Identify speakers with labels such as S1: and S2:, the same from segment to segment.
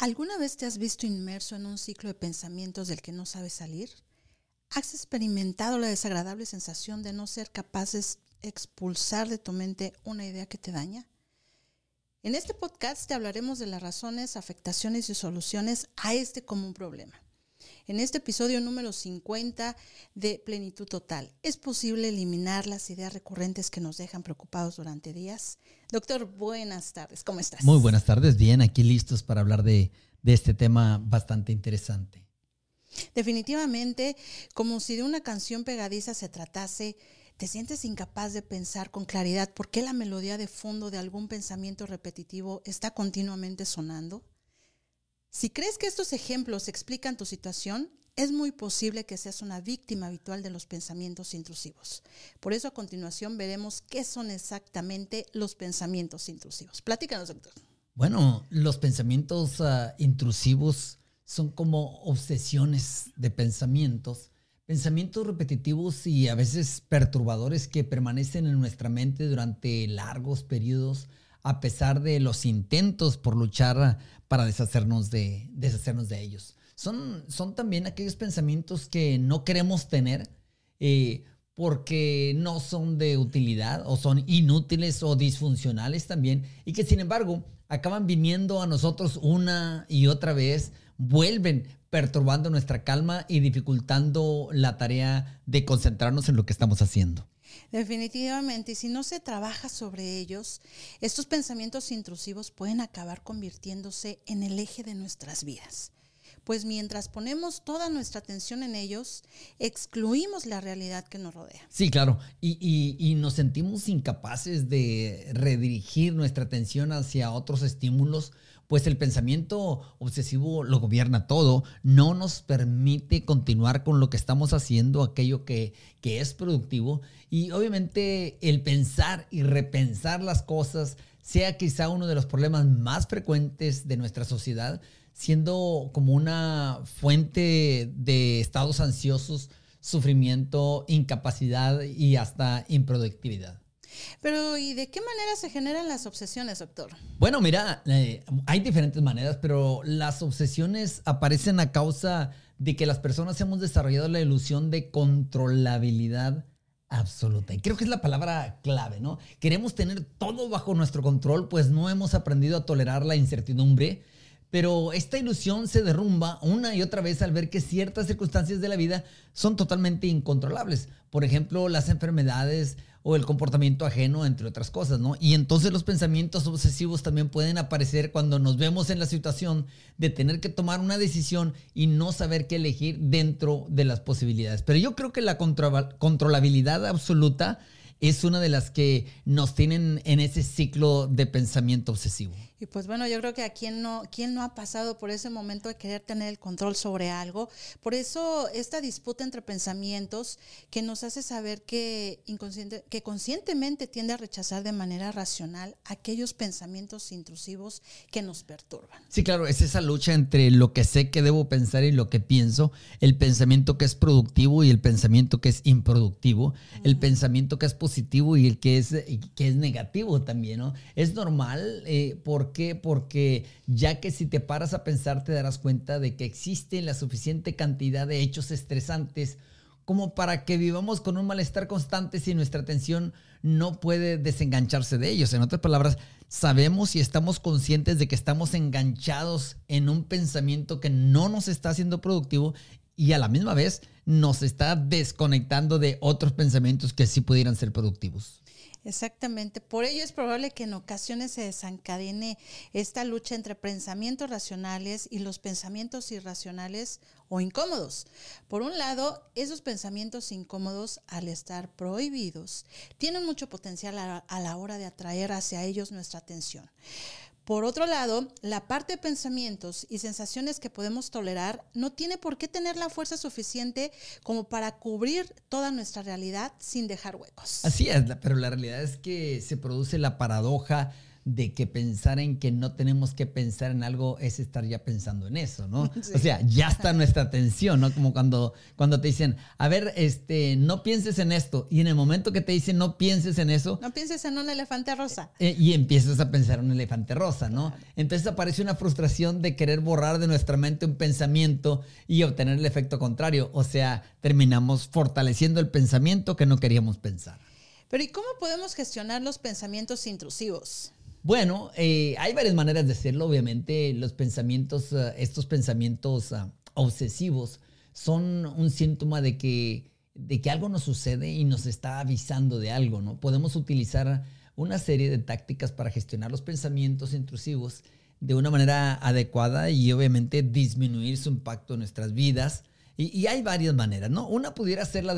S1: ¿Alguna vez te has visto inmerso en un ciclo de pensamientos del que no sabes salir? ¿Has experimentado la desagradable sensación de no ser capaz de expulsar de tu mente una idea que te daña? En este podcast te hablaremos de las razones, afectaciones y soluciones a este común problema. En este episodio número 50 de Plenitud Total, ¿es posible eliminar las ideas recurrentes que nos dejan preocupados durante días? Doctor, buenas tardes, ¿cómo estás?
S2: Muy buenas tardes, bien, aquí listos para hablar de, este tema bastante interesante.
S1: Definitivamente, como si de una canción pegadiza se tratase, ¿te sientes incapaz de pensar con claridad por qué la melodía de fondo de algún pensamiento repetitivo está continuamente sonando? Si crees que estos ejemplos explican tu situación, es muy posible que seas una víctima habitual de los pensamientos intrusivos. Por eso a continuación veremos qué son exactamente los pensamientos intrusivos. Platícanos, doctor.
S2: Bueno, los pensamientos ah, intrusivos son como obsesiones de pensamientos, pensamientos repetitivos y a veces perturbadores que permanecen en nuestra mente durante largos periodos a pesar de los intentos por luchar para deshacernos de, deshacernos de ellos son, son también aquellos pensamientos que no queremos tener eh, porque no son de utilidad o son inútiles o disfuncionales también y que sin embargo acaban viniendo a nosotros una y otra vez, vuelven perturbando nuestra calma y dificultando la tarea de concentrarnos en lo que estamos haciendo.
S1: Definitivamente, y si no se trabaja sobre ellos, estos pensamientos intrusivos pueden acabar convirtiéndose en el eje de nuestras vidas pues mientras ponemos toda nuestra atención en ellos, excluimos la realidad que nos rodea.
S2: Sí, claro, y, nos sentimos incapaces de redirigir nuestra atención hacia otros estímulos, pues el pensamiento obsesivo lo gobierna todo, no nos permite continuar con lo que estamos haciendo, aquello que, que es productivo, y obviamente el pensar y repensar las cosas sea quizá uno de los problemas más frecuentes de nuestra sociedad, siendo como una fuente de estados ansiosos, sufrimiento, incapacidad y hasta improductividad.
S1: Pero, ¿y de qué manera se generan las obsesiones, doctor?
S2: Bueno, mira, eh, hay diferentes maneras, pero las obsesiones aparecen a causa de que las personas hemos desarrollado la ilusión de controlabilidad absoluta. Y creo que es la palabra clave, ¿no? Queremos tener todo bajo nuestro control, pues no hemos aprendido a tolerar la incertidumbre pero esta ilusión se derrumba una y otra vez al ver que ciertas circunstancias de la vida son totalmente incontrolables. Por ejemplo, las enfermedades o el comportamiento ajeno, entre otras cosas, ¿no? Y entonces los pensamientos obsesivos también pueden aparecer cuando nos vemos en la situación de tener que tomar una decisión y no saber qué elegir dentro de las posibilidades. Pero yo creo que la controlabilidad absoluta es una de las que nos tienen en ese ciclo de pensamiento obsesivo.
S1: Y pues bueno, yo creo que a quien no, quien no ha pasado por ese momento de querer tener el control sobre algo. Por eso esta disputa entre pensamientos que nos hace saber que, inconsciente, que conscientemente tiende a rechazar de manera racional aquellos pensamientos intrusivos que nos perturban.
S2: Sí, claro, es esa lucha entre lo que sé que debo pensar y lo que pienso, el pensamiento que es productivo y el pensamiento que es improductivo, el pensamiento que es positivo y el que es, que es negativo también, ¿no? Es normal eh, porque ¿Por qué? Porque ya que si te paras a pensar te darás cuenta de que existe la suficiente cantidad de hechos estresantes como para que vivamos con un malestar constante si nuestra atención no puede desengancharse de ellos. En otras palabras, sabemos y estamos conscientes de que estamos enganchados en un pensamiento que no nos está haciendo productivo y a la misma vez nos está desconectando de otros pensamientos que sí pudieran ser productivos.
S1: Exactamente. Por ello es probable que en ocasiones se desencadene esta lucha entre pensamientos racionales y los pensamientos irracionales o incómodos. Por un lado, esos pensamientos incómodos, al estar prohibidos, tienen mucho potencial a, la hora de atraer hacia ellos nuestra atención. Por otro lado, la parte de pensamientos y sensaciones que podemos tolerar no tiene por qué tener la fuerza suficiente como para cubrir toda nuestra realidad sin dejar huecos.
S2: Así es, pero la realidad es que se produce la paradoja de que pensar en que no tenemos que pensar en algo es estar ya pensando en eso, ¿no? O sea, ya está nuestra atención, ¿no? Como cuando, cuando te dicen, a ver, este, no pienses en esto. Y en el momento que te dicen no pienses en eso.
S1: No pienses en un elefante rosa.
S2: Eh, y empiezas a pensar en un elefante rosa, ¿no? Entonces aparece una frustración de querer borrar de nuestra mente un pensamiento y obtener el efecto contrario. O sea, terminamos fortaleciendo el pensamiento que no queríamos pensar.
S1: Pero ¿y cómo podemos gestionar los pensamientos intrusivos?
S2: Bueno, eh, hay varias maneras de hacerlo. Obviamente, los pensamientos, eh, estos pensamientos ah, obsesivos son un síntoma de que, de que algo nos sucede y nos está avisando de algo, ¿no? Podemos utilizar una serie de tácticas para gestionar los pensamientos intrusivos de una manera adecuada y obviamente disminuir su impacto en nuestras vidas. Y, hay varias maneras, ¿no? Una pudiera ser la,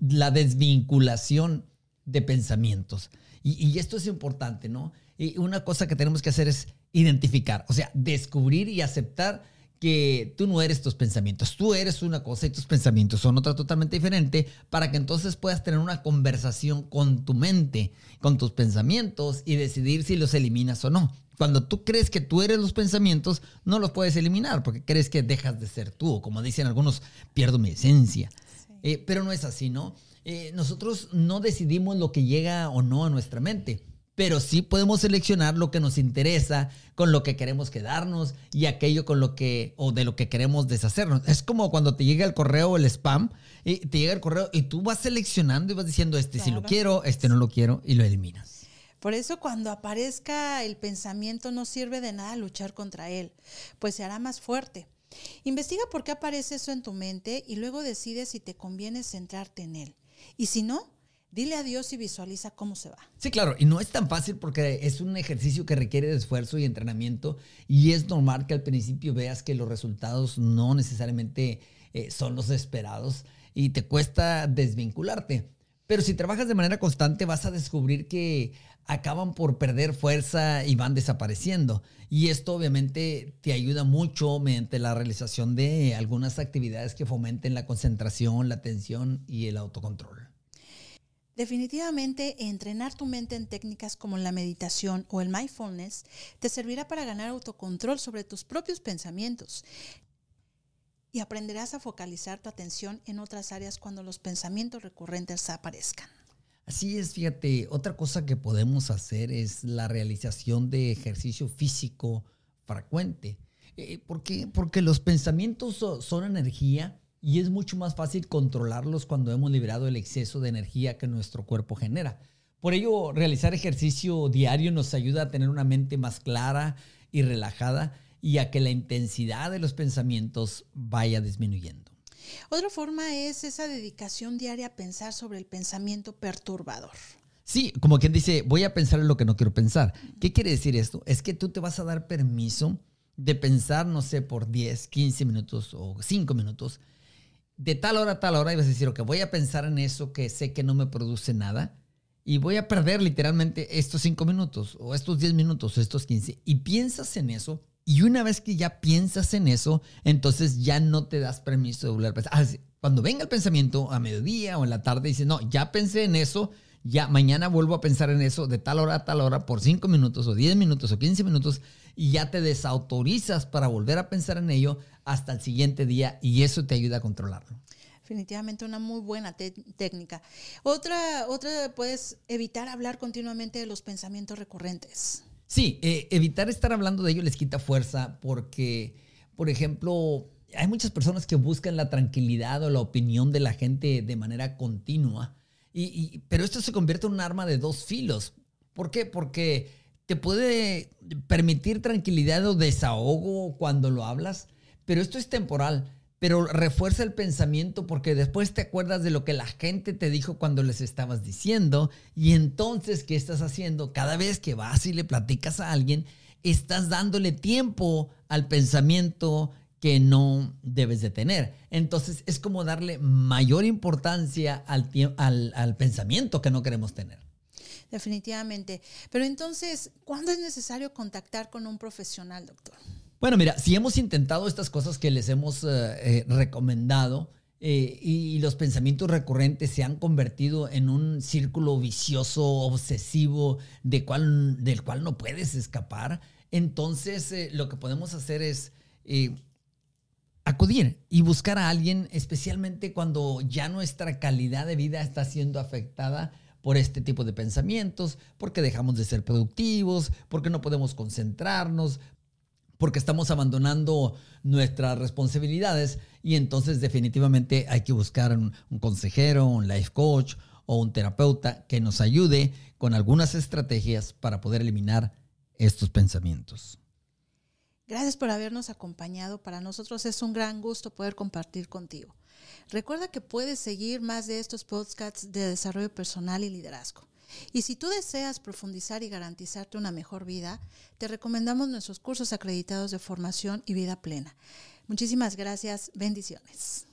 S2: la desvinculación de pensamientos. y esto es importante, ¿no? Y una cosa que tenemos que hacer es identificar, o sea, descubrir y aceptar que tú no eres tus pensamientos, tú eres una cosa y tus pensamientos son otra totalmente diferente para que entonces puedas tener una conversación con tu mente, con tus pensamientos y decidir si los eliminas o no. Cuando tú crees que tú eres los pensamientos, no los puedes eliminar porque crees que dejas de ser tú, o como dicen algunos, pierdo mi esencia. Eh, pero no es así, ¿no? Eh, nosotros no decidimos lo que llega o no a nuestra mente pero sí podemos seleccionar lo que nos interesa, con lo que queremos quedarnos y aquello con lo que o de lo que queremos deshacernos. Es como cuando te llega el correo, el spam, y te llega el correo y tú vas seleccionando y vas diciendo este sí lo quiero, este no lo quiero y lo eliminas.
S1: Por eso cuando aparezca el pensamiento no sirve de nada luchar contra él, pues se hará más fuerte. Investiga por qué aparece eso en tu mente y luego decide si te conviene centrarte en él. Y si no, Dile a Dios y visualiza cómo se va.
S2: Sí, claro, y no es tan fácil porque es un ejercicio que requiere de esfuerzo y entrenamiento y es normal que al principio veas que los resultados no necesariamente eh, son los esperados y te cuesta desvincularte. Pero si trabajas de manera constante vas a descubrir que acaban por perder fuerza y van desapareciendo. Y esto obviamente te ayuda mucho mediante la realización de algunas actividades que fomenten la concentración, la atención y el autocontrol.
S1: Definitivamente, entrenar tu mente en técnicas como la meditación o el mindfulness te servirá para ganar autocontrol sobre tus propios pensamientos y aprenderás a focalizar tu atención en otras áreas cuando los pensamientos recurrentes aparezcan.
S2: Así es, fíjate, otra cosa que podemos hacer es la realización de ejercicio físico frecuente. Eh, ¿Por qué? Porque los pensamientos son energía y es mucho más fácil controlarlos cuando hemos liberado el exceso de energía que nuestro cuerpo genera. Por ello, realizar ejercicio diario nos ayuda a tener una mente más clara y relajada y a que la intensidad de los pensamientos vaya disminuyendo.
S1: Otra forma es esa dedicación diaria a pensar sobre el pensamiento perturbador.
S2: Sí, como quien dice, voy a pensar en lo que no quiero pensar. ¿Qué quiere decir esto? Es que tú te vas a dar permiso de pensar, no sé, por 10, 15 minutos o 5 minutos de tal hora a tal hora ibas a decir, ok, voy a pensar en eso que sé que no me produce nada y voy a perder literalmente estos cinco minutos o estos 10 minutos o estos 15 y piensas en eso y una vez que ya piensas en eso, entonces ya no te das permiso de volver a pensar. Ah, cuando venga el pensamiento a mediodía o en la tarde, dices, no, ya pensé en eso, ya mañana vuelvo a pensar en eso de tal hora a tal hora por 5 minutos o 10 minutos o 15 minutos y ya te desautorizas para volver a pensar en ello hasta el siguiente día y eso te ayuda a controlarlo.
S1: Definitivamente una muy buena técnica. Otra, otra, puedes evitar hablar continuamente de los pensamientos recurrentes.
S2: Sí, eh, evitar estar hablando de ello les quita fuerza porque, por ejemplo, hay muchas personas que buscan la tranquilidad o la opinión de la gente de manera continua, pero esto se convierte en un arma de dos filos. ¿Por qué? Porque te puede permitir tranquilidad o desahogo cuando lo hablas, pero esto es temporal. Pero refuerza el pensamiento porque después te acuerdas de lo que la gente te dijo cuando les estabas diciendo y entonces, ¿qué estás haciendo? Cada vez que vas y le platicas a alguien, estás dándole tiempo al pensamiento que no debes de tener. Entonces es como darle mayor importancia al, al, al pensamiento que no queremos tener
S1: definitivamente. Pero entonces, ¿cuándo es necesario contactar con un profesional, doctor?
S2: Bueno, mira, si hemos intentado estas cosas que les hemos eh, eh, recomendado, eh, y los pensamientos recurrentes se han convertido en un círculo vicioso, obsesivo, de cual, del cual no puedes escapar, entonces eh, lo que podemos hacer es acudir y buscar a alguien, especialmente cuando ya nuestra calidad de vida está siendo afectada por este tipo de pensamientos, porque dejamos de ser productivos, porque no podemos concentrarnos, porque estamos abandonando nuestras responsabilidades y entonces definitivamente hay que buscar un, consejero, un life coach o un terapeuta que nos ayude con algunas estrategias para poder eliminar estos pensamientos.
S1: Gracias por habernos acompañado. Para nosotros es un gran gusto poder compartir contigo. Recuerda que puedes seguir más de estos podcasts de desarrollo personal y liderazgo. Y si tú deseas profundizar y garantizarte una mejor vida, te recomendamos nuestros cursos acreditados de formación y vida plena. Muchísimas gracias. Bendiciones.